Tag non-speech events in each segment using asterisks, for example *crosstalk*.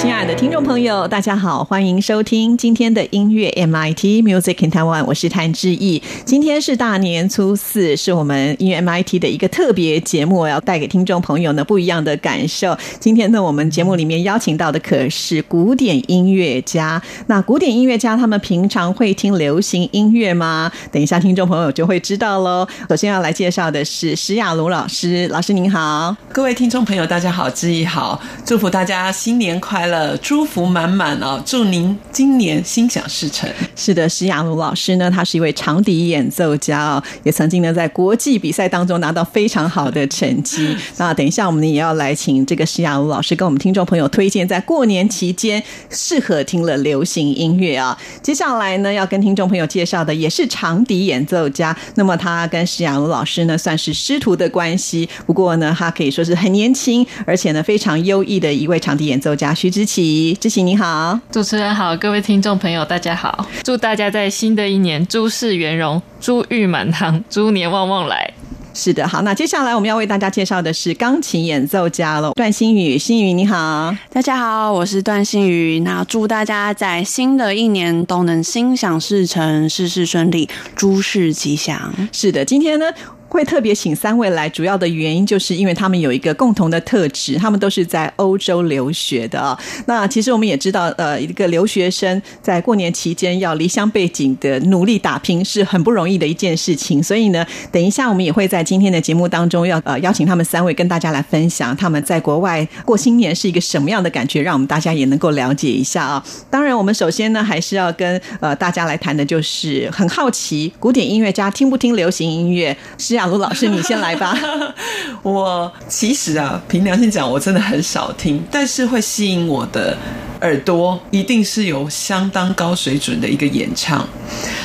亲爱的听众朋友，大家好，欢迎收听今天的音乐 MIT Music in Taiwan，我是谭志毅。今天是大年初四，是我们音乐 MIT 的一个特别节目，要带给听众朋友呢不一样的感受。今天呢，我们节目里面邀请到的可是古典音乐家。那古典音乐家他们平常会听流行音乐吗？等一下听众朋友就会知道喽。首先要来介绍的是施雅茹老师，老师您好，各位听众朋友大家好，志毅好，祝福大家新年快乐。了，祝福满满啊！祝您今年心想事成。是的，施雅茹老师呢，他是一位长笛演奏家哦，也曾经呢在国际比赛当中拿到非常好的成绩。*laughs* 那等一下我们也要来请这个施雅茹老师跟我们听众朋友推荐在过年期间适合听了流行音乐啊。接下来呢要跟听众朋友介绍的也是长笛演奏家，那么他跟施雅茹老师呢算是师徒的关系。不过呢，他可以说是很年轻，而且呢非常优异的一位长笛演奏家，徐之。齐，志琪你好，主持人好，各位听众朋友大家好，祝大家在新的一年诸事圆融，珠玉满堂，猪年旺旺来。是的，好，那接下来我们要为大家介绍的是钢琴演奏家喽，段新宇，新宇你好，大家好，我是段新宇，那祝大家在新的一年都能心想事成，事事顺利，诸事吉祥。是的，今天呢。会特别请三位来，主要的原因就是因为他们有一个共同的特质，他们都是在欧洲留学的啊。那其实我们也知道，呃，一个留学生在过年期间要离乡背景的努力打拼是很不容易的一件事情。所以呢，等一下我们也会在今天的节目当中要呃邀请他们三位跟大家来分享他们在国外过新年是一个什么样的感觉，让我们大家也能够了解一下啊。当然，我们首先呢还是要跟呃大家来谈的就是很好奇，古典音乐家听不听流行音乐是。亚茹老师，你先来吧。*laughs* 我其实啊，凭良心讲，我真的很少听，但是会吸引我的。耳朵一定是有相当高水准的一个演唱，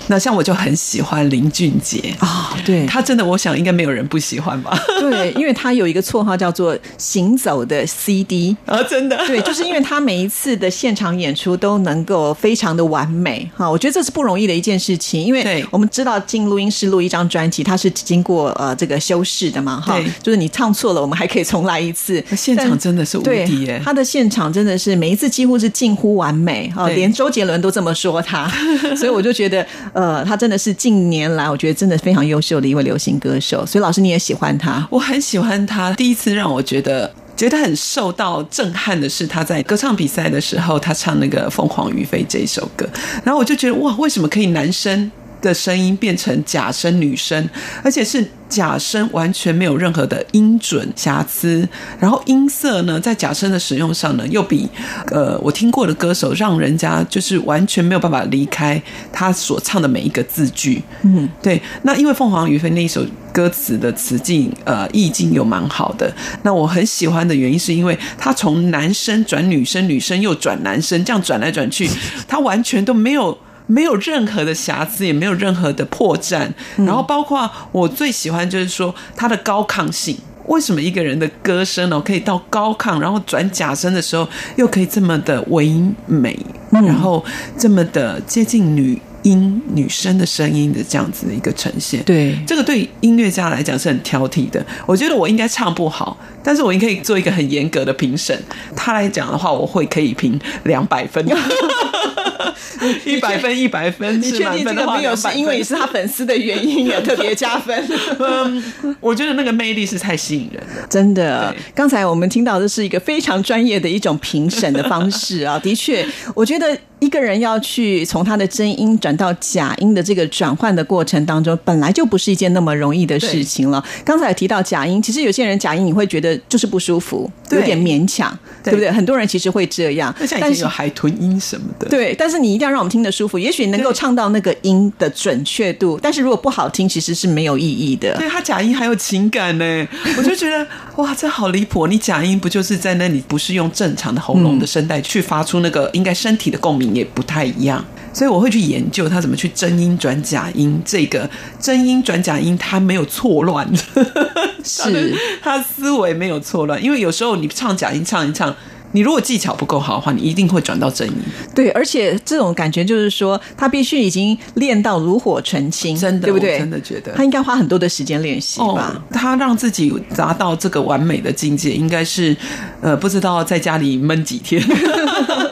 那像我就很喜欢林俊杰啊，对他真的，我想应该没有人不喜欢吧？对，因为他有一个绰号叫做“行走的 CD” *laughs* 啊，真的，对，就是因为他每一次的现场演出都能够非常的完美哈，我觉得这是不容易的一件事情，因为我们知道进录音室录一张专辑，它是经过呃这个修饰的嘛哈，就是你唱错了，我们还可以重来一次，现场真的是无敌耶，他的现场真的是每一次几乎是。近乎完美啊，连周杰伦都这么说他，*laughs* 所以我就觉得，呃，他真的是近年来我觉得真的非常优秀的一位流行歌手。所以老师你也喜欢他，我很喜欢他。第一次让我觉得觉得很受到震撼的是他在歌唱比赛的时候，他唱那个《凤凰于飞》这一首歌，然后我就觉得哇，为什么可以男生？的声音变成假声女声，而且是假声，完全没有任何的音准瑕疵。然后音色呢，在假声的使用上呢，又比呃我听过的歌手，让人家就是完全没有办法离开他所唱的每一个字句。嗯，对。那因为凤凰于飞那一首歌词的词境呃意境又蛮好的，那我很喜欢的原因是因为他从男生转女生，女生又转男生，这样转来转去，他完全都没有。没有任何的瑕疵，也没有任何的破绽。然后，包括我最喜欢就是说他的高亢性。为什么一个人的歌声呢，可以到高亢，然后转假声的时候，又可以这么的唯美，然后这么的接近女音、女生的声音的这样子的一个呈现？对，这个对音乐家来讲是很挑剔的。我觉得我应该唱不好，但是我应该可以做一个很严格的评审。他来讲的话，我会可以评两百分。*laughs* *laughs* *laughs* *laughs* 一百分，一百分，你确定这个没有是因为你是他粉丝的原因，也特别加分？*laughs* 嗯，我觉得那个魅力是太吸引人了，真的。刚才我们听到的是一个非常专业的一种评审的方式啊，的确，我觉得一个人要去从他的真音转到假音的这个转换的过程当中，本来就不是一件那么容易的事情了。刚才提到假音，其实有些人假音你会觉得就是不舒服，有点勉强。对不对？很多人其实会这样，但是前有海豚音什么的，对，但是你一定要让我们听得舒服，也许能够唱到那个音的准确度，但是如果不好听，其实是没有意义的。对他假音还有情感呢，*laughs* 我就觉得哇，这好离谱！你假音不就是在那里不是用正常的喉咙的声带去发出那个，应该身体的共鸣也不太一样。所以我会去研究他怎么去真音转假音，这个真音转假音他没有错乱，*laughs* 是他思维没有错乱，因为有时候你唱假音唱一唱。你如果技巧不够好的话，你一定会转到真音。对，而且这种感觉就是说，他必须已经练到炉火纯青，真的，对不对？真的觉得他应该花很多的时间练习吧。哦，他让自己达到这个完美的境界，应该是呃，不知道在家里闷几天。*laughs*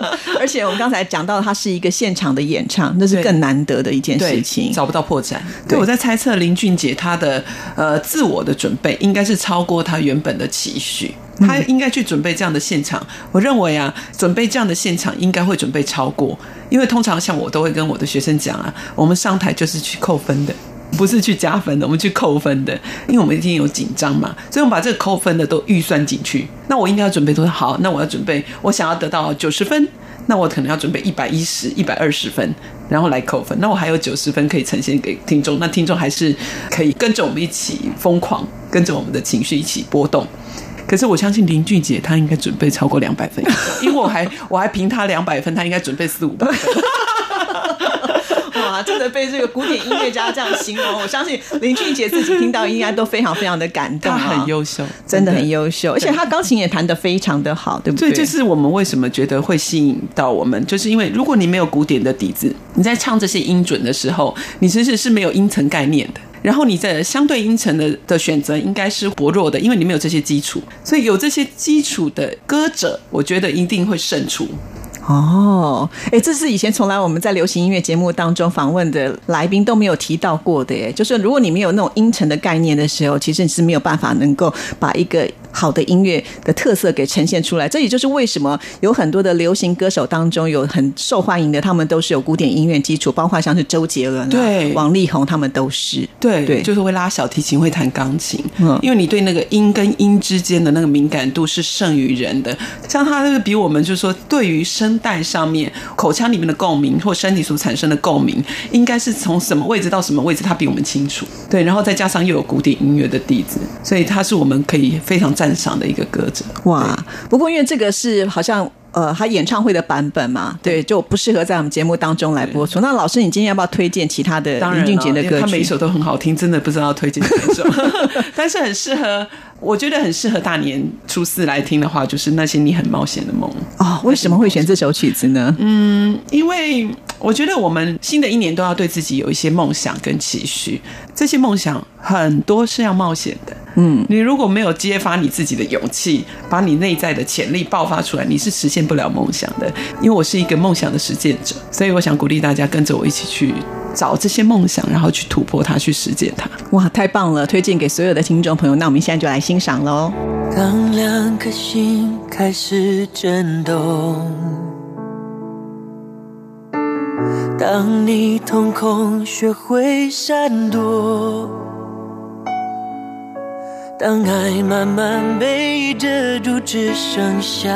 而且我们刚才讲到，它是一个现场的演唱，那是更难得的一件事情。找不到破绽。对对，我在猜测林俊杰他的呃自我的准备应该是超过他原本的期许，他应该去准备这样的现场。我认为啊，准备这样的现场应该会准备超过，因为通常像我都会跟我的学生讲啊，我们上台就是去扣分的。*laughs* 不是去加分的，我们去扣分的，因为我们一定有紧张嘛，所以我们把这个扣分的都预算进去。那我应该要准备多少？好，那我要准备，我想要得到九十分，那我可能要准备一百一十、一百二十分，然后来扣分。那我还有九十分可以呈现给听众，那听众还是可以跟着我们一起疯狂，跟着我们的情绪一起波动。可是我相信林俊杰他应该准备超过两百分，因为我还 *laughs* 我还评他两百分，他应该准备四五百分。哇，真的被这个古典音乐家这样形容，我相信林俊杰自己听到应该都非常非常的感动、他啊，很优秀，真的很优秀，而且他钢琴也弹得非常的好，对不对，对？这是我们为什么觉得会吸引到我们，就是因为如果你没有古典的底子，你在唱这些音准的时候，你其实是没有音程概念的。然后你在相对音程的的选择应该是薄弱的，因为你没有这些基础，所以有这些基础的歌者，我觉得一定会胜出。哦，哎，这是以前从来我们在流行音乐节目当中访问的来宾都没有提到过的，耶。就是如果你没有那种音程的概念的时候，其实你是没有办法能够把一个好的音乐的特色给呈现出来。这也就是为什么有很多的流行歌手当中有很受欢迎的，他们都是有古典音乐基础，包括像是周杰伦、啊、对王力宏，他们都是。对对就是会拉小提琴，会弹钢琴，嗯因为你对那个音跟音之间的那个敏感度是胜于人的。像他就是比我们，就是说对于声带上面、口腔里面的共鸣或身体所产生的共鸣，应该是从什么位置到什么位置，他比我们清楚。对，然后再加上又有古典音乐的底子，所以他是我们可以非常赞赏的一个歌者。哇！不过因为这个是好像呃他演唱会的版本嘛，对，就不适合在我们节目当中来播出。那老师，你今天要不要推荐其他的林俊杰的歌曲？他每一首都很好听，真的不知道推荐哪一首，*laughs* *laughs* 但是很适合，我觉得很适合大年初四来听的话，就是那些你很冒险的梦。哦，为什么会选这首曲子呢？嗯，因为我觉得我们新的一年都要对自己有一些梦想跟期许，这些梦想很多是要冒险的。嗯，你如果没有揭发你自己的勇气，把你内在的潜力爆发出来，你是实现不了梦想的。因为我是一个梦想的实践者，所以我想鼓励大家跟着我一起去找这些梦想，然后去突破它，去实践它。哇，太棒了！推荐给所有的听众朋友。那我们现在就来欣赏喽。当两颗心开始震动，当你瞳孔学会闪躲，当爱慢慢被遮住，只剩下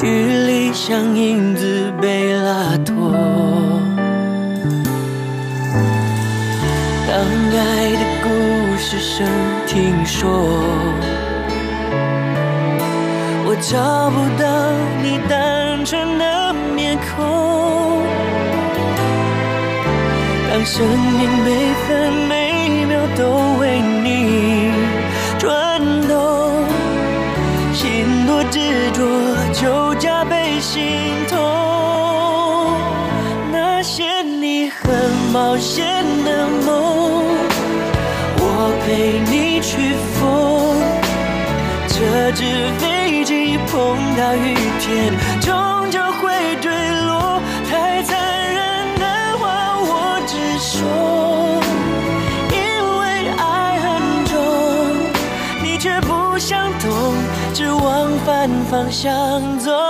距离像影子被拉脱。当爱的故事声听说，我找不到你单纯的面孔。当生命每分每秒都为你转动，心多执着就加倍心痛。那些你很冒险的梦，我陪你去疯。这只飞机碰到雨天，方向走。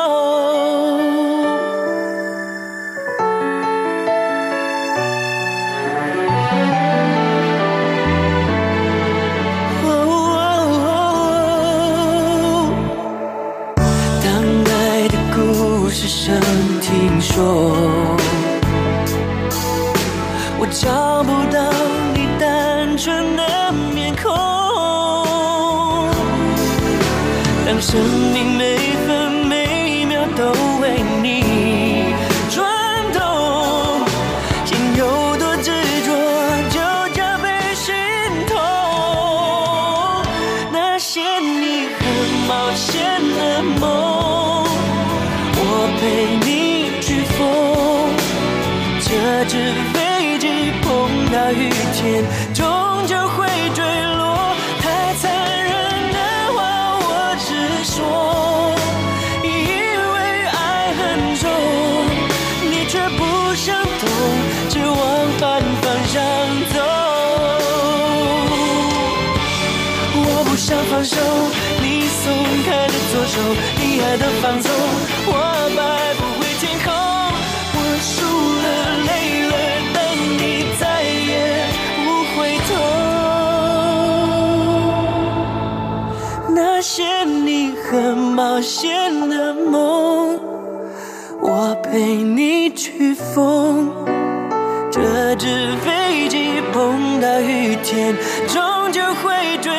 你很冒险的梦，我陪你去疯。折纸飞机碰到雨天，终究会坠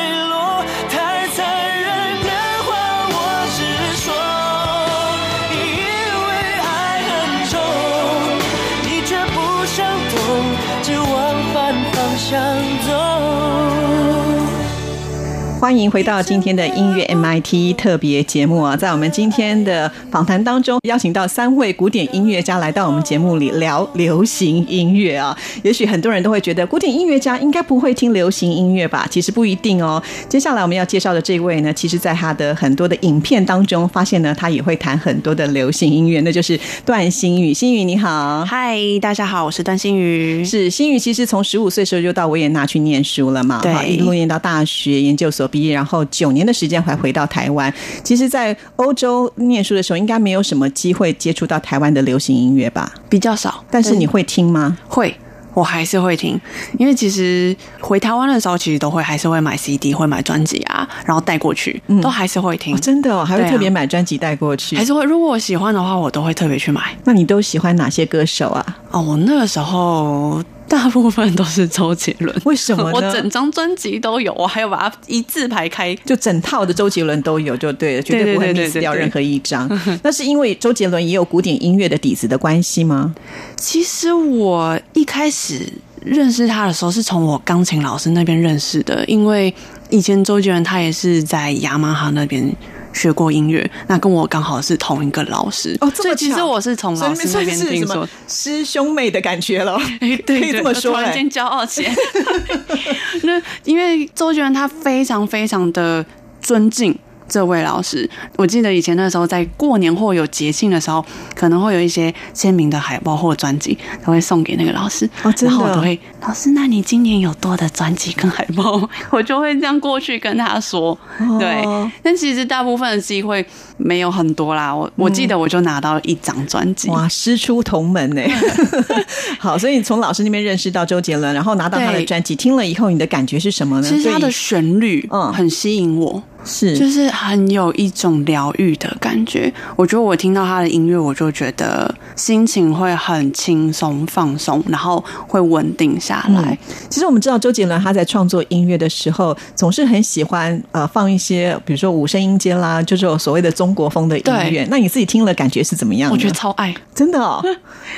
欢迎回到今天的音乐 MIT 特别节目啊！在我们今天的访谈当中，邀请到三位古典音乐家来到我们节目里聊流行音乐啊。也许很多人都会觉得古典音乐家应该不会听流行音乐吧？其实不一定哦。接下来我们要介绍的这位呢，其实在他的很多的影片当中，发现呢他也会弹很多的流行音乐，那就是段新宇。新宇你好，嗨，大家好，我是段新宇。是新宇，其实从十五岁时候就到维也纳去念书了嘛，对哈一路念到大学研究所毕业，然后九年的时间才回到台湾。其实，在欧洲念书的时候，应该没有什么机会接触到台湾的流行音乐吧？比较少，但是你会听吗？会，我还是会听，因为其实回台湾的时候，其实都会还是会买 CD，会买专辑啊，然后带过去，都还是会听，哦，真的哦，还会特别买专辑带过去。还是会。如果我喜欢的话，我都会特别去买。那你都喜欢哪些歌手啊？哦，我那个时候大部分都是周杰伦，为什么 *laughs* 我整张专辑都有，我还要把它一字排开。就整套的周杰伦都有，就对了，绝对不会 miss 掉任何一张。*laughs* 那是因为周杰伦也有古典音乐的底子的关系吗？其实我一开始认识他的时候，是从我钢琴老师那边认识的，因为以前周杰伦他也是在雅马哈那边。学过音乐，那跟我刚好是同一个老师哦这以其实我是从老师那边听说，师兄妹的感觉了？*laughs* 哎，对，可以这么说哎突然间骄傲起来。*laughs* *laughs* 那因为周杰伦他非常非常的尊敬。这位老师，我记得以前那时候在过年或有节庆的时候，可能会有一些签名的海报或专辑，都会送给那个老师。哦真的然后我都会，老师，那你今年有多的专辑跟海报？*laughs* 我就会这样过去跟他说。哦对，但其实大部分的机会没有很多啦。我我记得我就拿到一张专辑。哇，师出同门呢！*laughs* *laughs* 好，所以你从老师那边认识到周杰伦，然后拿到他的专辑，听了以后，你的感觉是什么呢？其实他的旋律嗯很吸引我，是就是很有一种疗愈的感觉。我觉得我听到他的音乐，我就觉得心情会很轻松放松，然后会稳定下来。其实我们知道周杰伦他在创作音乐的时候，总是很喜欢呃放一些，比如说五声音阶啦，就是有所谓的中国风的音乐。那你自己听了感觉是怎么样呢？我觉得超爱，真的哦，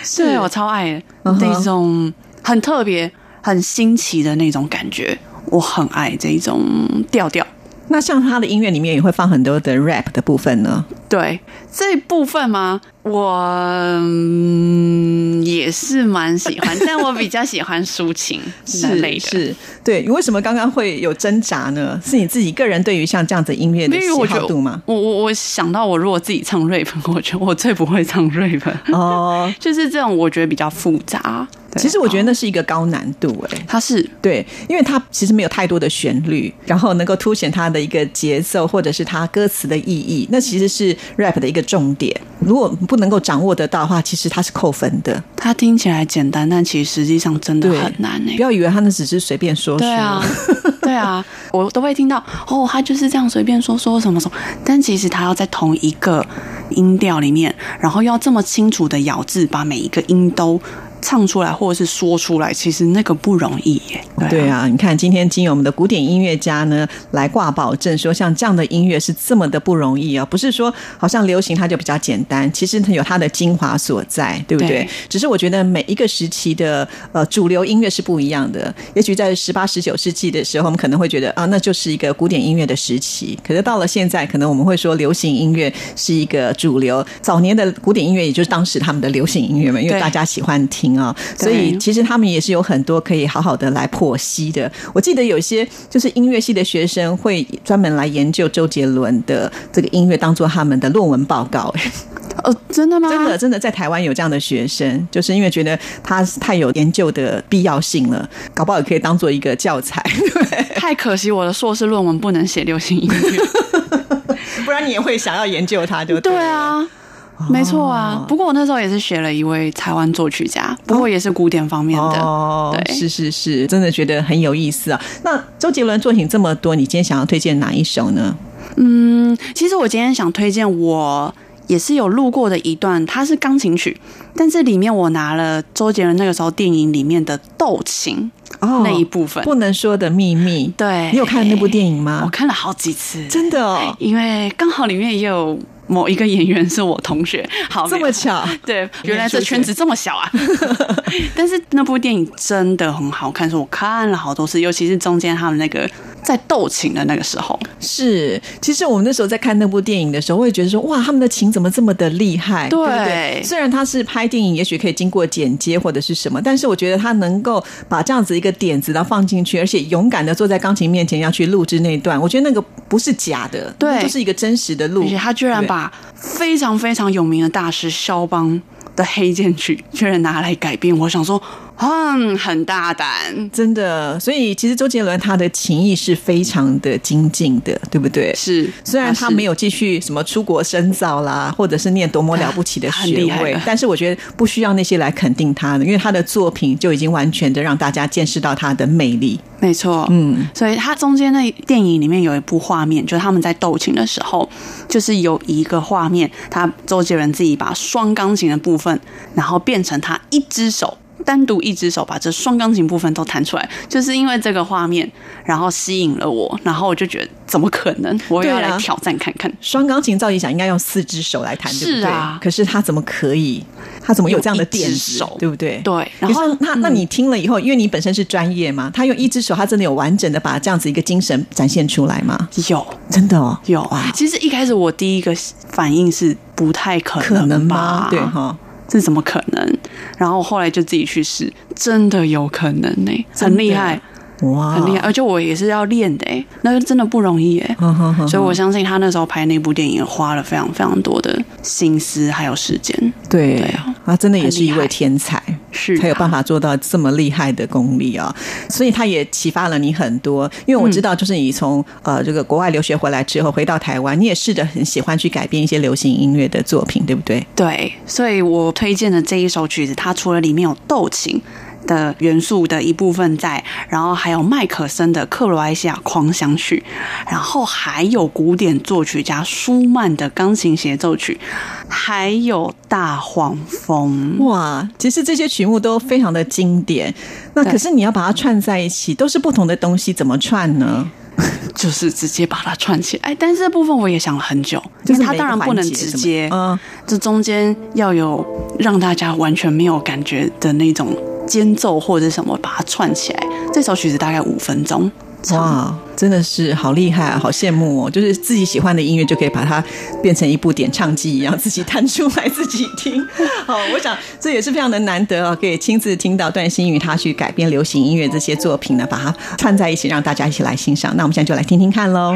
是对我超爱那种很特别、很新奇的那种感觉，我很爱这种调调。那像他的音乐里面也会放很多的 rap 的部分呢。对这部分吗？我、嗯、也是蛮喜欢，但我比较喜欢抒情是类的。对你为什么刚刚会有挣扎呢？是你自己个人对于像这样子音乐的喜好度吗？我我我想到，我如果自己唱 rap，我觉得我最不会唱 rap，哦，*laughs* 就是这种我觉得比较复杂。对其实我觉得那是一个高难度哎、它是对，因为它其实没有太多的旋律，然后能够凸显它的一个节奏，或者是它歌词的意义，那其实是 rap 的一个重点。如果不能够掌握得到的话，其实它是扣分的。它听起来简单，但其实实际上真的很难欸、不要以为他那只是随便说说。对啊，对啊，*laughs* 我都会听到哦，他就是这样随便说说什么什么，但其实他要在同一个音调里面，然后要这么清楚的咬字，把每一个音都唱出来或者是说出来，其实那个不容易耶。对啊，你看今天经由我们的古典音乐家呢来挂保证，说像这样的音乐是这么的不容易啊，不是说好像流行它就比较简单，其实它有它的精华所在，对不对？对只是我觉得每一个时期的呃主流音乐是不一样的，也许在十八、十九世纪的时候，我们可能会觉得啊，那就是一个古典音乐的时期，可是到了现在，可能我们会说流行音乐是一个主流，早年的古典音乐也就是当时他们的流行音乐嘛，因为大家喜欢听啊，所以其实他们也是有很多可以好好的来剖析的。我记得有一些就是音乐系的学生会专门来研究周杰伦的这个音乐，当做他们的论文报告。呃，真的吗？真的，真的在台湾有这样的学生，就是因为觉得他太有研究的必要性了，搞不好也可以当做一个教材，*laughs* 对，太可惜，我的硕士论文不能写流行音乐。*laughs* 不然你也会想要研究它，就对了。啊。没错啊，不过我那时候也是学了一位台湾作曲家，不过也是古典方面的。哦，对是是是，真的觉得很有意思啊。那周杰伦作品这么多，你今天想要推荐哪一首呢？嗯，其实我今天想推荐我也是有录过的一段，它是钢琴曲，但是里面我拿了周杰伦那个时候电影里面的斗琴哦那一部分。不能说的秘密。对，你有看那部电影吗我？看了好几次，真的哦，因为刚好里面也有某一个演员是我同学，*laughs* 好这么巧。*laughs* 对，原来这圈子这么小啊！*laughs* 但是那部电影真的很好看，是我看了好多次，尤其是中间他们那个在斗琴的那个时候，是，其实我们那时候在看那部电影的时候，我也觉得说，哇，他们的琴怎么这么的厉害，对？虽然他是拍电影，也许可以经过剪接或者是什么，但是我觉得他能够把这样子一个点子然后放进去，而且勇敢的坐在钢琴面前要去录制那一段，我觉得那个不是假的，对就是一个真实的录。而且他居然把非常非常有名的大师肖邦的黑键曲居然拿来改编，我想说，嗯，很大胆。真的，所以其实周杰伦他的情谊是非常的精进的，对不对？是，虽然他没有继续什么出国深造啦，或者是念多么了不起的很学位但是我觉得不需要那些来肯定他的，因为他的作品就已经完全的让大家见识到他的魅力。没错，嗯，所以他中间那电影里面有一部画面，就是他们在斗琴的时候，就是有一个画面，他周杰伦自己把双钢琴的部分，然后变成他一只手。单独一只手把这双钢琴部分都弹出来，就是因为这个画面，然后吸引了我，然后我就觉得怎么可能？我也要来挑战看看。双钢琴照理讲应该用四只手来弹，对不对？可是他怎么可以？他怎么有这样的电手对不对？对然后那那嗯你听了以后，因为你本身是专业嘛，他用一只手，他真的有完整的把这样子一个精神展现出来吗？有真的哦，有啊，其实一开始我第一个反应是不太可能可能吧吗？对哈。这怎么可能？然后后来就自己去试，真的有可能呢、很厉害，哇，很厉害，而且我也是要练的哎、那个真的不容易哎、所以我相信他那时候拍那部电影花了非常非常多的心思还有时间，对对啊。他真的也是一位天才，是才有办法做到这么厉害的功力啊！所以他也启发了你很多。因为我知道，就是你从、呃这个国外留学回来之后，回到台湾，你也试着很喜欢去改编一些流行音乐的作品，对不对？对，所以我推荐的这一首曲子，它除了里面有斗琴。的元素的一部分在，然后还有麦克森的克罗埃西亚狂想曲，然后还有古典作曲家舒曼的钢琴协奏曲，还有大黄蜂。哇，其实这些曲目都非常的经典。那可是你要把它串在一起，都是不同的东西，怎么串呢？*laughs* 就是直接把它串起来。哎，但是这部分我也想了很久，就是它当然不能直接，嗯，这中间要有让大家完全没有感觉的那种间奏或者什么，把它串起来。这首曲子大概五分钟。哇，真的是好厉害啊，好羡慕哦！就是自己喜欢的音乐，就可以把它变成一部点唱机一样，自己弹出来自己听。*laughs* 好，我想这也是非常的难得啊，可以亲自听到段新宇他去改编流行音乐这些作品呢，把它串在一起，让大家一起来欣赏。那我们现在就来听听看喽。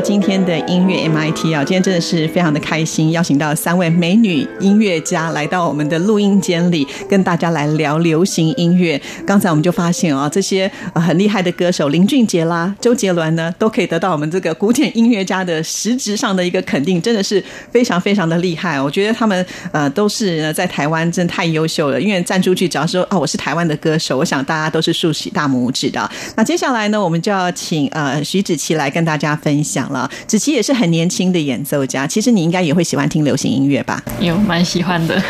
今天的音乐 MIT 啊！今天真的是非常的开心，邀请到三位美女音乐家来到我们的录音间里，跟大家来聊流行音乐。刚才我们就发现啊，这些很厉害的歌手林俊杰啦、周杰伦呢，都可以得到我们这个古典音乐家的实质上的一个肯定，真的是非常非常的厉害。我觉得他们呃都是在台湾真的太优秀了，因为站出去只要说哦我是台湾的歌手，我想大家都是竖起大拇指的。那接下来呢，我们就要请呃徐子淇来跟大家分享了。子琪也是很年轻的演奏家，其实你应该也会喜欢听流行音乐吧？有蛮喜欢的。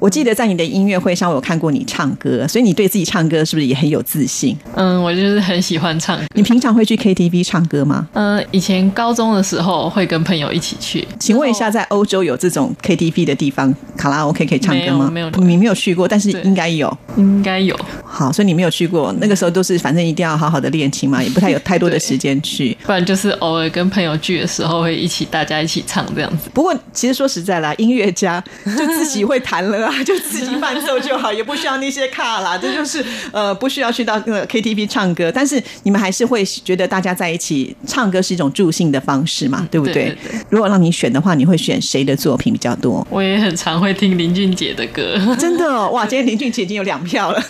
我记得在你的音乐会上，我有看过你唱歌，所以你对自己唱歌是不是也很有自信？嗯，我就是很喜欢唱歌。你平常会去 KTV 唱歌吗？嗯，以前高中的时候会跟朋友一起去。请问一下，在欧洲有这种 KTV 的地方，卡拉 OK 可以唱歌吗？没有，没有，你没有去过，但是应该有，应该有。好，所以你没有去过，那个时候都是反正一定要好好的练琴嘛，也不太 *laughs* 有太多的时间去，不然就是偶尔跟朋友聚的时候会一起大家一起唱这样子。不过其实说实在啦，音乐家就自己会弹了啊，*laughs* 就自己伴奏就好，也不需要那些卡啦，这就是呃不需要去到那个 KTV 唱歌，但是你们还是会觉得大家在一起唱歌是一种助兴的方式嘛，对不对？对对如果让你选的话，你会选谁的作品比较多？我也很常会听林俊杰的歌，真的哦哇！今天林俊杰已经有两票了，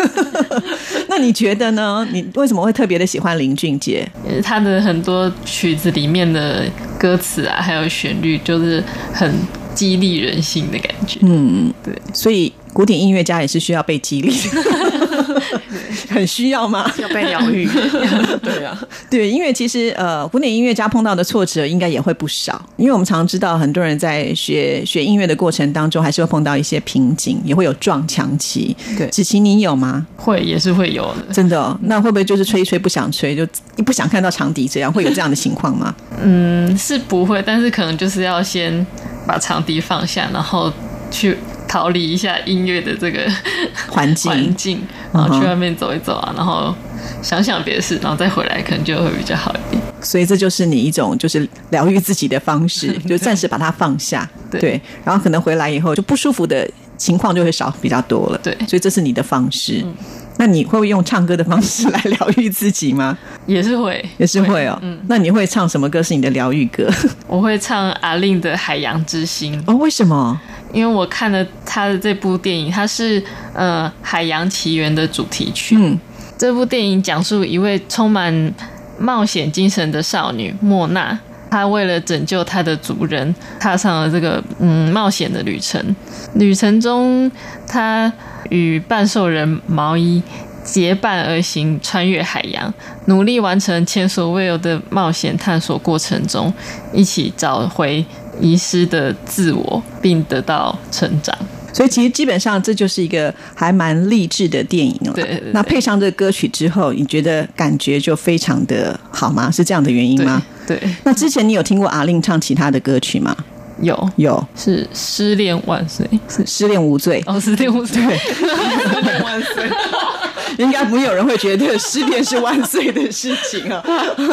*laughs* 那你觉得呢？你为什么会特别的喜欢林俊杰？他的很多曲子里面的歌词啊，还有旋律，就是很激励人心的感觉。嗯，对，所以古典音乐家也是需要被激励的，*laughs* 很需要吗？要被疗愈。*laughs* 对啊，对，因为其实呃，古典音乐家碰到的挫折应该也会不少，因为我们常知道很多人在学学音乐的过程当中，还是会碰到一些瓶颈，也会有撞墙期。对子琪你有吗？会也是会有的。真的哦、那会不会就是吹一吹不想吹，就不想看到长笛这样，会有这样的情况吗？嗯，是不会，但是可能就是要先把长笛放下，然后去逃离一下音乐的这个环境环境，然后去外面走一走啊，然后想想别的事，然后再回来，可能就会比较好一点。所以这就是你一种就是疗愈自己的方式，*laughs* 就暂时把它放下，对然后可能回来以后就不舒服的情况就会少比较多了，对所以这是你的方式。那你会不会用唱歌的方式来疗愈自己吗？也是会，也是会哦。嗯，那你会唱什么歌是你的疗愈歌？*laughs* 我会唱阿令的《海洋之心》，哦，为什么？因为我看了他的这部电影，它是呃《海洋奇缘》的主题曲。嗯，这部电影讲述一位充满冒险精神的少女莫娜，她为了拯救她的族人，踏上了这个嗯冒险的旅程。旅程中，她与半兽人毛衣结伴而行，穿越海洋，努力完成前所未有的冒险探索过程中，一起找回遗失的自我，并得到成长。所以其实基本上这就是一个还蛮励志的电影了。对对对那配上这个歌曲之后，你觉得感觉就非常的好吗？是这样的原因对吗？对，那之前你有听过阿令唱其他的歌曲吗？有有，是失恋万岁，是失恋无罪。哦，失恋无罪，*laughs* 万岁！*laughs* 应该不会有人会觉得失恋是万岁的事情啊。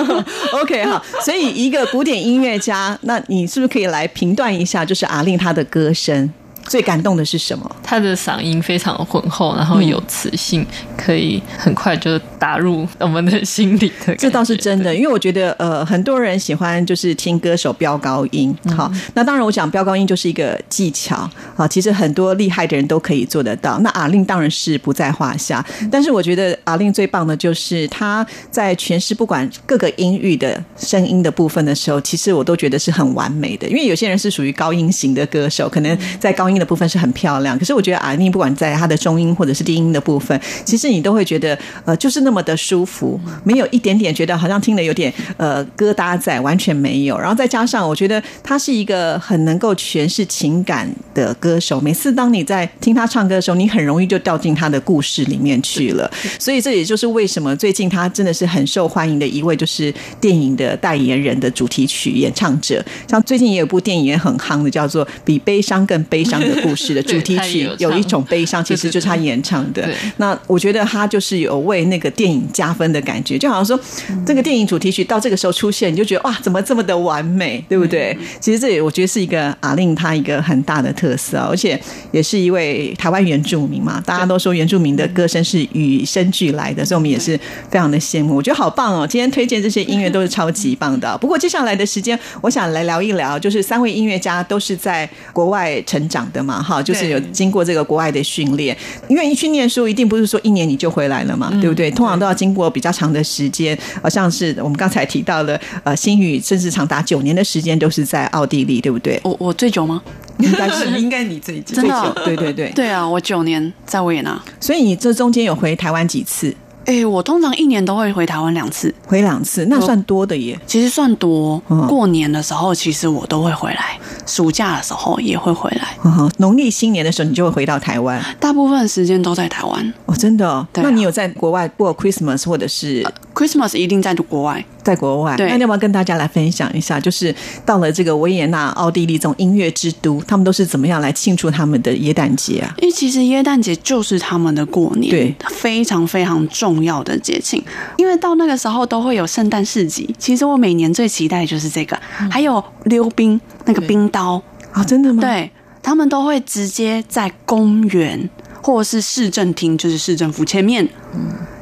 *laughs* OK，哈，所以一个古典音乐家，那你是不是可以来评断一下，就是阿令他的歌声最感动的是什么？他的嗓音非常浑厚，然后有磁性，可以很快就打入我们的心里的。这倒是真的，因为我觉得呃，很多人喜欢就是听歌手飙高音。好，那当然我讲飙高音就是一个技巧啊，其实很多厉害的人都可以做得到。那阿令当然是不在话下，但是我觉得阿令最棒的就是他在诠释不管各个音域的声音的部分的时候，其实我都觉得是很完美的。因为有些人是属于高音型的歌手，可能在高音的部分是很漂亮，可是我觉得阿令不管在他的中音或者是低音的部分，其实你都会觉得呃，就是那么的舒服，没有一点点觉得好像听了有点呃疙瘩在，完全没有。然后再加上我觉得他是一个很能够诠释情感的歌手，每次当你在听他唱歌的时候，你很容易就掉进他的故事里面去了。所以这也就是为什么最近他真的是很受欢迎的一位，就是电影的代言人的主题曲演唱者。像最近也有部电影也很夯的，叫做《比悲伤更悲伤的故事 *laughs*》的主题曲有一种悲伤，其实就是他演唱的对。那我觉得他就是有为那个电影加分的感觉，就好像说这个电影主题曲到这个时候出现，你就觉得哇，怎么这么的完美，对不对？其实这也我觉得是一个阿令他一个很大的特色啊，而且也是一位台湾原住民嘛，大家都说原住民的歌声是与生俱来的，所以我们也是非常的羡慕。我觉得好棒哦！今天推荐这些音乐都是超级棒的。不过接下来的时间，我想来聊一聊，就是三位音乐家都是在国外成长的嘛，哈，就是有经过这个国外的训练。因为一去念书，一定不是说一年你就回来了嘛，对不对？通常都要经过比较长的时间，好像是我们刚才提到的，呃，新宇甚至长达九年的时间都是在奥地利，对不对？我我最久吗？应该是 *laughs* 应该你最近真的哦最久对对对。对啊，我九年在维也纳。所以你这中间有回台湾几次？哎，我通常一年都会回台湾两次，回两次，那算多的耶。其实算多嗯。过年的时候，其实我都会回来，暑假的时候也会回来，嗯农历新年的时候，你就会回到台湾大部分时间都在台湾。哦，真的、哦。对啊那你有在国外过 Christmas 或者是 Christmas 一定在国外，在国外？那你要不要跟大家来分享一下，就是到了这个维也纳、奥地利这种音乐之都，他们都是怎么样来庆祝他们的耶诞节啊？因为其实耶诞节就是他们的过年，对，非常非常重要的节庆。因为到那个时候都会有圣诞市集，其实我每年最期待的就是这个，还有溜冰那个冰刀，啊，真的吗？，对他们都会直接在公园或者是市政厅，就是市政府前面，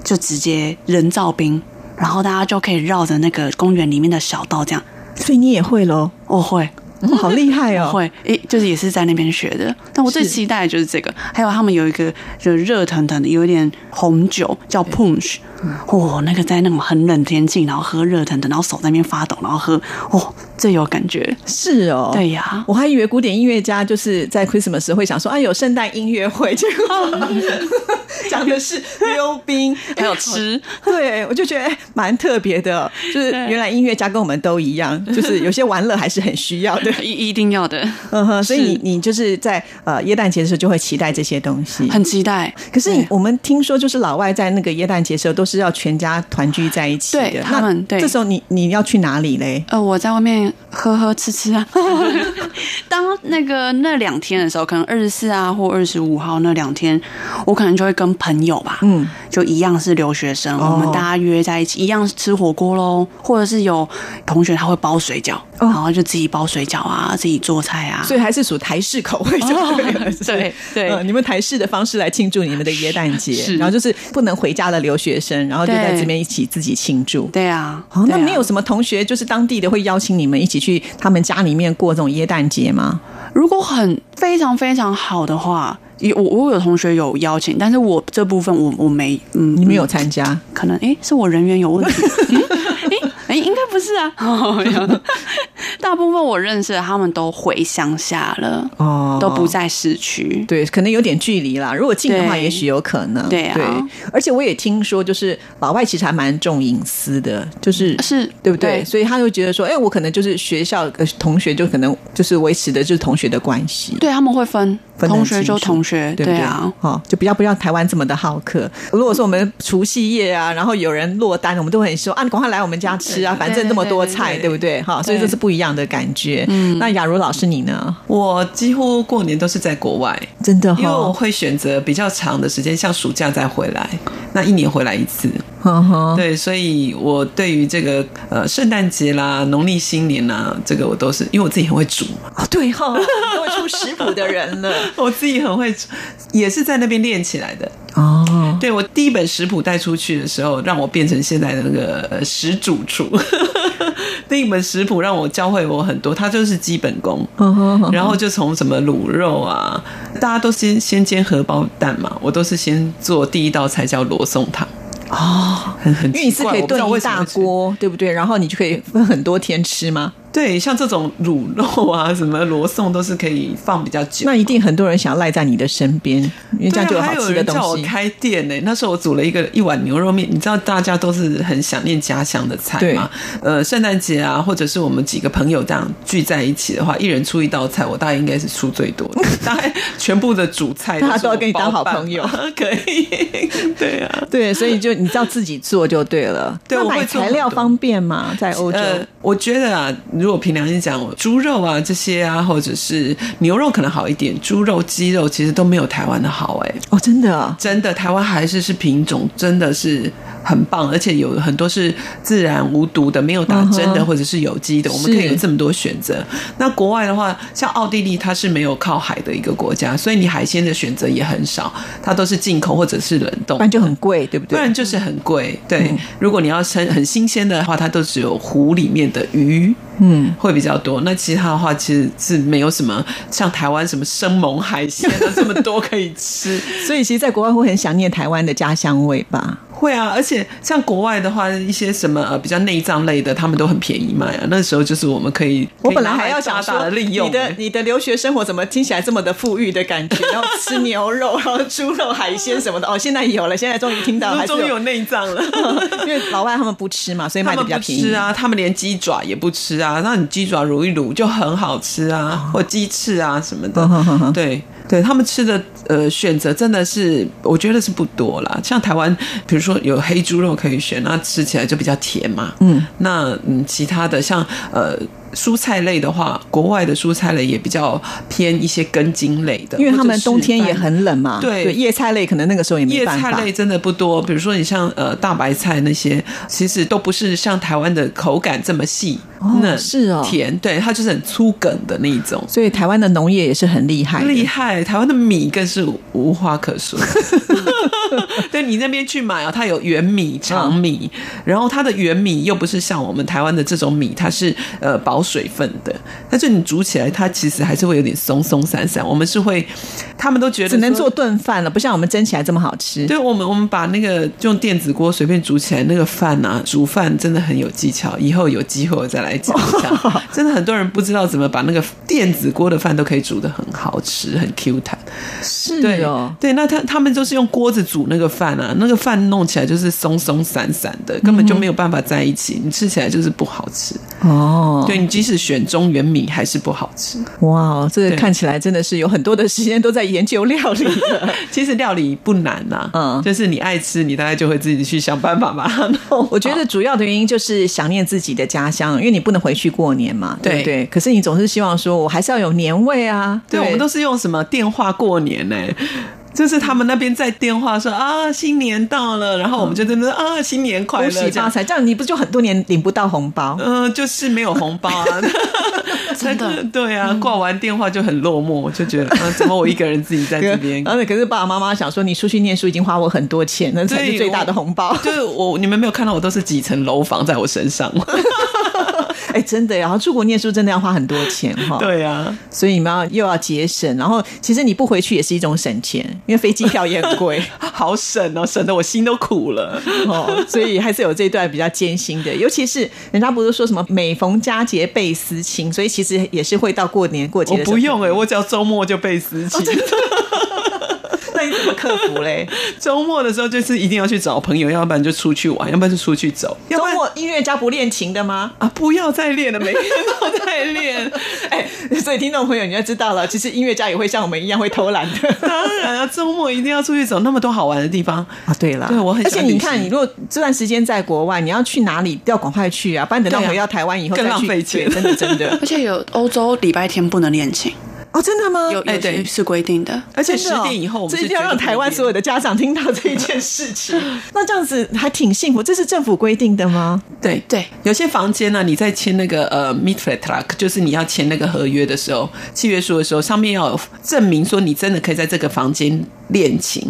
就直接人造冰，然后大家就可以绕着那个公园里面的小道这样。所以你也会喽？我会，哦好厉害哦！*laughs* 会，诶，就是也是在那边学的。但我最期待的就是这个，还有他们有一个就热腾腾的，有一点红酒叫 punch，哦，那个在那种很冷天气，然后喝热腾腾，然后手在那边发抖，然后喝，哦，最有感觉。是哦，对呀我还以为古典音乐家就是在 Christmas 会想说，啊，有圣诞音乐会，结果 *laughs* *laughs* 讲的是溜冰，*laughs* 还有吃，对，我就觉得哎蛮特别的，就是原来音乐家跟我们都一样，就是有些玩乐还是很需要的。一一定要的，嗯哼，所以你你就是在呃耶诞节的时候就会期待这些东西。很期待。可是我们听说，就是老外在那个耶诞节的时候，都是要全家团聚在一起的。对他们那对这时候你你要去哪里嘞？呃，我在外面喝喝吃吃啊。*laughs* 当那个那两天的时候，可能二十四啊或二十五号那两天，我可能就会跟朋友吧，嗯，就一样是留学生，哦我们大家约在一起，一样吃火锅喽，或者是有同学他会包水饺，然后就自己包水饺啊，自己做菜啊。所以还是属台式口味就 *laughs* 对了。是对对呃你们台式的方式来庆祝你们的耶诞节，然后就是不能回家的留学生，然后就在对这边一起自己庆祝。对啊，哦，那你有什么同学就是当地的会邀请你们一起去他们家里面过这种耶诞节吗？如果很非常非常好的话，有我我有同学有邀请，但是我这部分我我没，嗯，你们有参加？可能诶，是我人缘有问题，嗯 *laughs* 应该不是啊。*laughs* *laughs* 哦 *laughs* 大部分我认识的他们都回乡下了，哦都不在市区。对，可能有点距离啦。如果近的话，也许有可能。对啊而且我也听说，就是老外其实还蛮重隐私的，就是是对不对？对所以他就觉得说，哎，我可能就是学校呃同学，就可能就是维持的就是同学的关系。对，他们会分，分同学就同学，对不对啊，哦，就比较不像台湾这么的好客。如果说我们除夕夜啊，然后有人落单，我们都很说啊，你赶快来我们家吃啊，反正这么多菜，对不对？哈，所以这是不一样的感觉。嗯，那雅茹老师你呢？我几乎过年都是在国外，真的因为我哈，会选择比较长的时间，像暑假再回来，那一年回来一次。呵呵，对，所以我对于这个呃圣诞节啦、农历新年啦，这个我都是因为我自己很会煮嘛，哦对哈，你都会出食谱的人了 *laughs* 我自己很会煮，也是在那边练起来的。哦。对我第一本食谱带出去的时候，让我变成现在的那个呃食主厨。第一本食谱让我教会我很多，它就是基本功。然后就从什么卤肉啊，大家都先先煎荷包蛋嘛，我都是先做第一道菜叫罗宋汤，哦，很很因为你是可以炖一大锅，对不对？然后你就可以分很多天吃吗？对，像这种卤肉啊，什么罗宋都是可以放比较久。那一定很多人想要赖在你的身边，因为这样就有好吃的东西。我开店呢、那时候我煮了一个一碗牛肉面，你知道大家都是很想念家乡的菜嘛？呃，圣诞节啊，或者是我们几个朋友这样聚在一起的话，一人出一道菜，我大概应该是出最多的，*laughs* 大概全部的主菜大家都要跟你当好朋友可以，对啊。对，所以就你知道自己做就对了。对我会材料方便吗？在欧洲？呃，我觉得啊，如果凭良心讲，猪肉啊这些啊，或者是牛肉可能好一点，猪肉、鸡肉其实都没有台湾的好哎、哦，真的啊，真的，台湾还是是品种，真的是很棒，而且有很多是自然无毒的，没有打针的，嗯或者是有机的，我们可以有这么多选择。那国外的话，像奥地利，它是没有靠海的一个国家，所以你海鲜的选择也很少，它都是进口或者是冷冻不。然就很贵，对不对？不然就是很贵，对。嗯如果你要生很新鲜的话，它都只有湖里面的鱼，嗯，会比较多。那其他的话，其实是没有什么像台湾什么生猛海鲜啊这么多可以吃。*laughs* 所以其实，在国外会很想念台湾的家乡味吧？会啊，而且像国外的话，一些什么呃比较内脏类的，他们都很便宜卖啊。那时候就是我们可以，我本来还要想说，的利用你的你的留学生活怎么听起来这么的富裕的感觉？*laughs* 然后吃牛肉，然后猪肉、海鲜什么的。哦，现在有了，现在终于听到，还 *laughs* 终于有内脏了。*laughs* 因为老外他们不吃嘛，所以卖的比较便宜吃啊，他们连鸡爪也不吃啊。那你鸡爪卤一卤就很好吃啊，或鸡翅啊什么的。对对，他们吃的呃选择真的是我觉得是不多啦。像台湾，比如说有黑猪肉可以选，那吃起来就比较甜嘛。嗯，那嗯其他的像呃。蔬菜类的话，国外的蔬菜类也比较偏一些根茎类的，因为他们冬天也很冷嘛。对叶菜类可能那个时候也没叶办法。叶菜类真的不多，比如说你像呃大白菜那些，其实都不是像台湾的口感这么细，哦嫩是哦甜，对，它就是很粗梗的那一种。所以台湾的农业也是很厉害，厉害，台湾的米更是无话可说。*laughs* 对你那边去买啊，它有圆米、长米，然后它的圆米又不是像我们台湾的这种米，它是呃保水分的，但是你煮起来，它其实还是会有点松松散散。我们是会，他们都觉得只能做炖饭了，不像我们蒸起来这么好吃。对我们，我们把那个用电子锅随便煮起来，那个饭啊，煮饭真的很有技巧。以后有机会我再来讲一下。*laughs* 真的很多人不知道怎么把那个电子锅的饭都可以煮的很好吃，很 Q 弹。是对哦，对，那他他们就是用锅子煮那个饭啊，那个饭弄起来就是松松散散的，根本就没有办法在一起，你吃起来就是不好吃。哦，对你即使选中原米还是不好吃。哇，这个看起来真的是有很多的时间都在研究料理。*laughs* 其实料理不难呐、嗯就是你爱吃，你大概就会自己去想办法把它弄。我觉得主要的原因就是想念自己的家乡，因为你不能回去过年嘛，对不对对？可是你总是希望说，我还是要有年味啊。对，我们都是用什么电话过年呢、就是他们那边在电话说啊，新年到了，然后我们就真的啊，新年快乐，恭喜发财，这样你不就很多年领不到红包？嗯、就是没有红包啊，*laughs* 真的 *laughs* 对啊，挂完电话就很落寞，就觉得啊，怎么我一个人自己在这边而且可是爸爸妈妈想说，你出去念书已经花我很多钱，那才是最大的红包。就是我，你们没有看到我都是几层楼房在我身上。*laughs* 哎，真的，然后出国念书真的要花很多钱哈。，对啊，所以你们要又要节省，然后其实你不回去也是一种省钱，因为飞机票也很贵 *laughs* 好省哦，省得我心都苦了。哦，所以还是有这一段比较艰辛的。尤其是人家不是说什么每逢佳节倍思亲，所以其实也是会到过年过节我的时候。不用哎、我只要周末就被撕起。那 *laughs* 你怎么克服嘞？*laughs* 周末的时候就是一定要去找朋友，要不然就出去玩，要不然就出去走。周末音乐家不练琴的吗？啊，不要再练了，每 *laughs* 天都在练。*laughs* 哎，所以听众朋友你就知道了，其实音乐家也会像我们一样会偷懒的。当然啊，周末一定要出去走，那么多好玩的地方。啊，对了，对我很而且你看，你如果这段时间在国外，你要去哪里都要赶快去啊，不然等到回到台湾以后更浪费钱真的真的而且有欧洲礼拜天不能练琴，哦，真的吗？有哎对是规定的。而且十点以后，我们这一定要让台湾所有的家长听到这一件事情。*laughs* 那这样子还挺幸福，这是政府规定的吗？对对，有些房间呢、你在签那个呃 m i t f e t r a k 就是你要签那个合约的时候，契约书的时候，上面要有证明说你真的可以在这个房间练琴。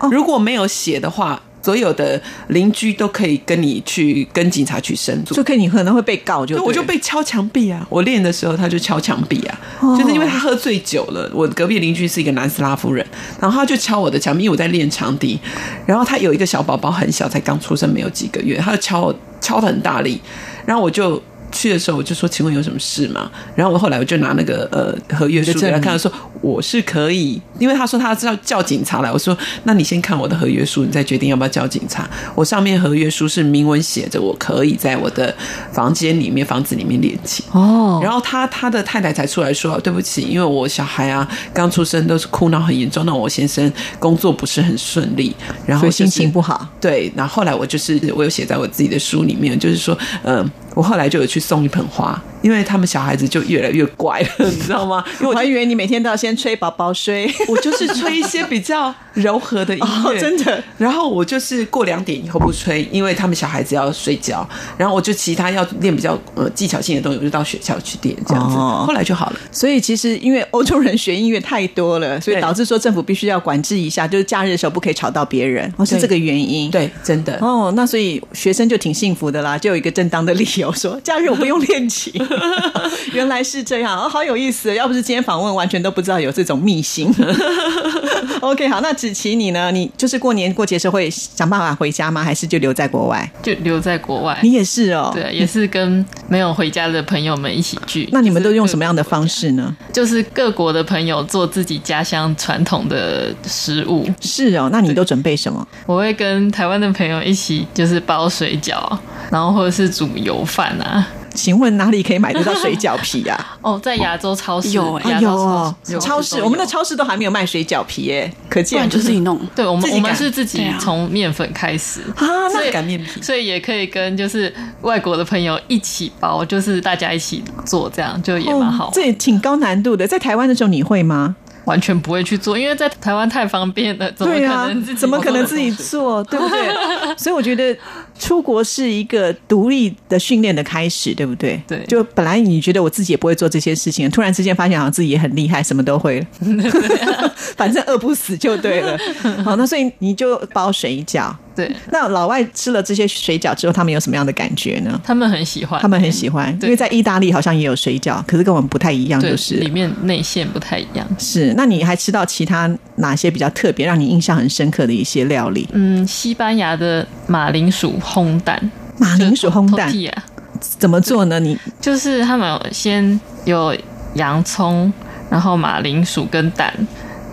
哦如果没有写的话，所有的邻居都可以跟你去跟警察去申诉就。可以你可能会被告就就，我就被敲墙壁啊！我练的时候他就敲墙壁啊，哦就是因为他喝醉酒了。我隔壁邻居是一个南斯拉夫人，然后他就敲我的墙壁，因为我在练长笛。然后他有一个小宝宝，很小，才刚出生没有几个月，他就敲我，敲的很大力。然后我就去的时候，我就说：“请问有什么事吗？”然后我后来我就拿那个呃合约书给他看，说我是可以，因为他说他知道叫警察来。我说：“那你先看我的合约书，你再决定要不要叫警察。”我上面合约书是明文写着，我可以在我的房间里面、房子里面练琴。哦，然后他他的太太才出来说：“对不起，因为我小孩啊刚出生都是哭闹很严重，那我先生工作不是很顺利，然后、心、情不好。对，然后后来我就是我有写在我自己的书里面，就是说，嗯、我后来就有去送一盆花，因为他们小孩子就越来越乖了，*laughs* 你知道吗？因为我我还以为你每天都要先吹宝宝睡。*laughs* 我就是吹一些比较柔和的音乐，哦真的。然后我就是过两点以后不吹，因为他们小孩子要睡觉。然后我就其他要练比较呃技巧性的东西，我就到学校去练这样子。哦后来就好了。所以其实因为欧洲人学音乐太多了，所以导致说政府必须要管制一下，就是假日的时候不可以吵到别人，哦，是这个原因。。对，真的。哦，那所以学生就挺幸福的啦，就有一个正当的理由说 *laughs* 假日我不用练琴。*laughs* 原来是这样，哦，好有意思。要不是今天访问，完全都不知道有这种秘辛。*laughs* OK，好，那子琪你呢？你就是过年过节时候会想办法回家吗？还是就留在国外？就留在国外。你也是哦。对，也是跟没有回家的朋友们一起聚。那你们都用什么样的？方式呢？就是各国的朋友做自己家乡传统的食物。是哦，那你都准备什么？我会跟台湾的朋友一起，就是包水饺，然后或者是煮油饭啊。请问哪里可以买得到水饺皮啊？*laughs* 哦，在亚洲超市有亚洲有哦，超超市我们的超市都还没有卖水饺皮耶，可不见然就 *laughs* 自己弄。对我们我们是自己从面粉开始。啊，那所以擀面皮所以也可以跟就是外国的朋友一起包，就是大家一起做，这样就也蛮好哦。这也挺高难度的。在台湾的时候你会吗？完全不会去做，因为在台湾太方便了，怎么可能自己、，怎么可能自己？做，*laughs* 对不对？所以我觉得出国是一个独立的训练的开始，对不对？对就本来你觉得我自己也不会做这些事情，突然之间发现好像自己也很厉害，什么都会了，*laughs* 反正饿不死就对了。好，那所以你就包水饺。对那老外吃了这些水饺之后，他们有什么样的感觉呢？他们很喜欢，他们很喜欢，因为在意大利好像也有水饺，可是跟我们不太一样，就是里面内馅不太一样。是。那你还吃到其他哪些比较特别、让你印象很深刻的一些料理？嗯，西班牙的马铃薯烘蛋，马铃薯烘蛋怎么做呢？你就是他们有先有洋葱，然后马铃薯跟蛋。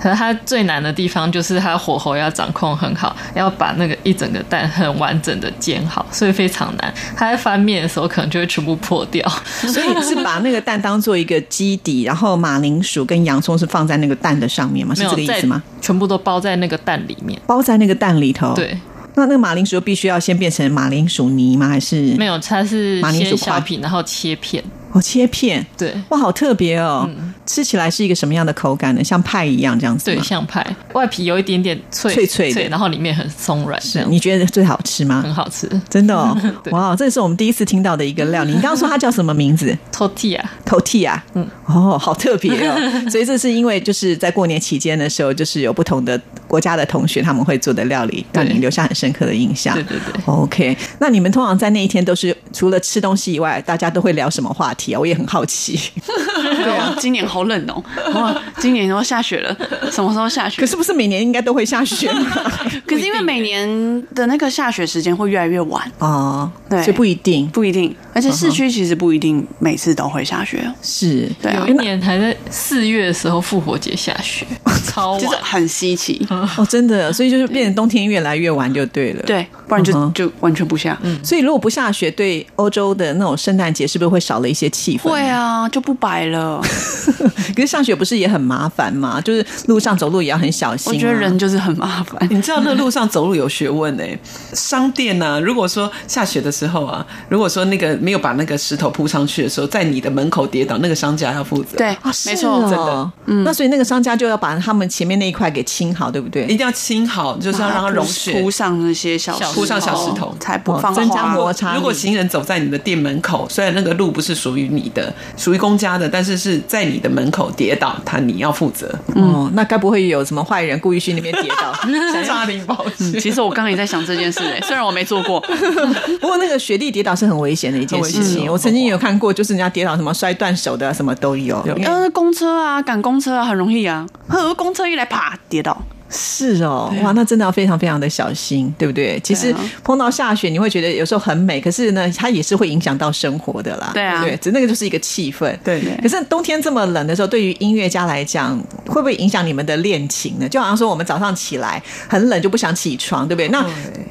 可是它最难的地方就是它火候要掌控很好，要把那个一整个蛋很完整的煎好，所以非常难。它在翻面的时候可能就会全部破掉。所以是把那个蛋当做一个基底，然后马铃薯跟洋葱是放在那个蛋的上面吗？是这个意思吗？全部都包在那个蛋里面。包在那个蛋里头。。对，那那个马铃薯必须要先变成马铃薯泥吗？还是没有，它是马铃薯块然后切片。哦切片？对哇，好特别哦！吃起来是一个什么样的口感呢？像派一样这样子对，像派，外皮有一点点脆脆脆的然后里面很松软，是你觉得最好吃吗很？好吃。真的哦，*laughs* 哇，这是我们第一次听到的一个料理。你刚刚说它叫什么名字？tortilla，tortilla，嗯，哦，好特别哦。*laughs* 所以这是因为就是在过年期间的时候，就是有不同的国家的同学他们会做的料理，让你留下很深刻的印象。对对对。OK，那你们通常在那一天都是除了吃东西以外，大家都会聊什么话题？题啊，我也很好奇。*laughs* 对啊，今年好冷哦，*laughs* 哇，今年要下雪了，什么时候下雪？可是不是每年应该都会下雪吗？*laughs* 可是因为每年的那个下雪时间会越来越晚，哦，对所以不一定不一定，而且市区其实不一定每次都会下雪，是。对啊有一，年还在四月的时候复活节下雪，超。就是很稀奇，哦，真的，所以就是变成冬天越来越晚就对了。，对，不然就就完全不下。嗯所以如果不下雪，对欧洲的那种圣诞节是不是会少了一些气氛？会。啊，就不摆了。*laughs* 可是上学不是也很麻烦吗？就是路上走路也要很小心、啊。我觉得人就是很麻烦。你知道那路上走路有学问哎、商店呐、如果说下雪的时候啊，如果说那个没有把那个石头铺上去的时候，在你的门口跌倒，那个商家要负责。对，啊，是没错，哦真的嗯，那所以那个商家就要把他们前面那一块给清好，对不对？一定要清好，就是要让它融雪铺。上那些小小铺上小石头才不哦放增加摩擦如果行人走在你的店门口，虽然那个路不是属于你的，属于公家的，但是是在你的门口跌倒，他你要负责。哦，那该不会有什么坏人故意去那边跌倒？想诈领保险。其实我刚刚也在想这件事、欸，*laughs* 虽然我没做过，*laughs* 不过那个雪地跌倒是很危险的一件事情。我曾经有看过，就是人家跌倒什么摔断手的，什么都有。呃，公车啊，赶公车啊，很容易啊，呵，公车一来，啪，跌倒。是哦，哇，那真的要非常非常的小心，对不对？其实碰到下雪，你会觉得有时候很美，可是呢，它也是会影响到生活的啦。对啊不对，只那个就是一个气氛。对可是冬天这么冷的时候，对于音乐家来讲，会不会影响你们的练琴呢？就好像说我们早上起来很冷就不想起床，对不对？那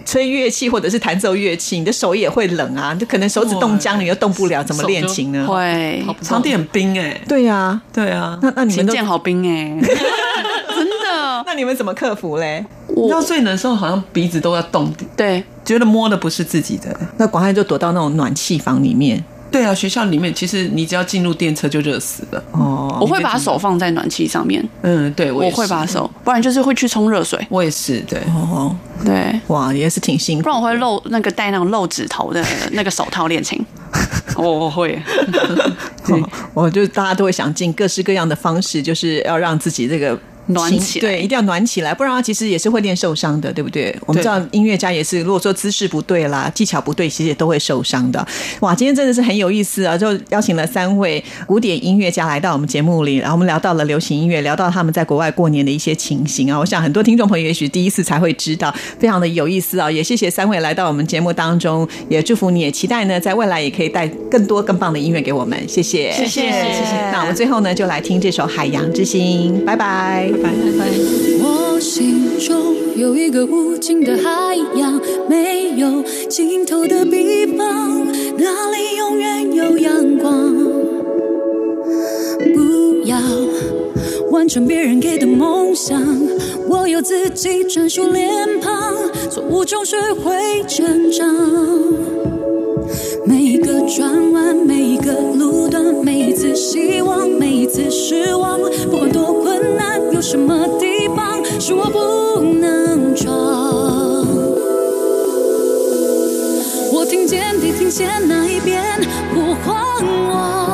吹乐器或者是弹奏乐器，你的手也会冷啊，就可能手指冻僵，你又动不了，怎么练琴呢？会场地很冰哎、对呀、对啊，那那你们都琴键好冰哎、*laughs* *laughs* *laughs* 真的。那你们怎么克服嘞？你知道最冷的时候，好像鼻子都要动，对，觉得摸的不是自己的。那广汉就躲到那种暖气房里面对啊，学校里面其实你只要进入电车就热死了。哦。我会把手放在暖气上面，嗯，对，我我也是会把手，不然就是会去冲热水。我也是，对，哦，对，哇，也是挺辛苦不。然我会露那个戴那种露指头的 *laughs* 那个手套练琴。我 *laughs* 我会，对，我就大家都会想尽各式各样的方式，就是要让自己这个心暖起来对，一定要暖起来，不然的话其实也是会练受伤的，对不对？我们知道音乐家也是，如果说姿势不对啦，技巧不对，其实也都会受伤的。哇，今天真的是很有意思啊！就邀请了三位古典音乐家来到我们节目里，然后我们聊到了流行音乐，聊到他们在国外过年的一些情形啊。我想很多听众朋友也许第一次才会知道，非常的有意思啊！也谢谢三位来到我们节目当中，也祝福你，也期待呢在未来也可以带更多更棒的音乐给我们。谢谢，谢谢谢谢。那我们最后呢，就来听这首《海洋之心》，拜拜，拜拜。拜拜。我心中有一个无尽的海洋，没有尽头的地方，那里永远有阳光。不要完成别人给的梦想，我有自己专属脸庞，错误中学会成长。个转弯，每一个路段，每一次希望，每一次失望，不管多困难，有什么地方是我不能闯？我听见地平线那一边呼唤我，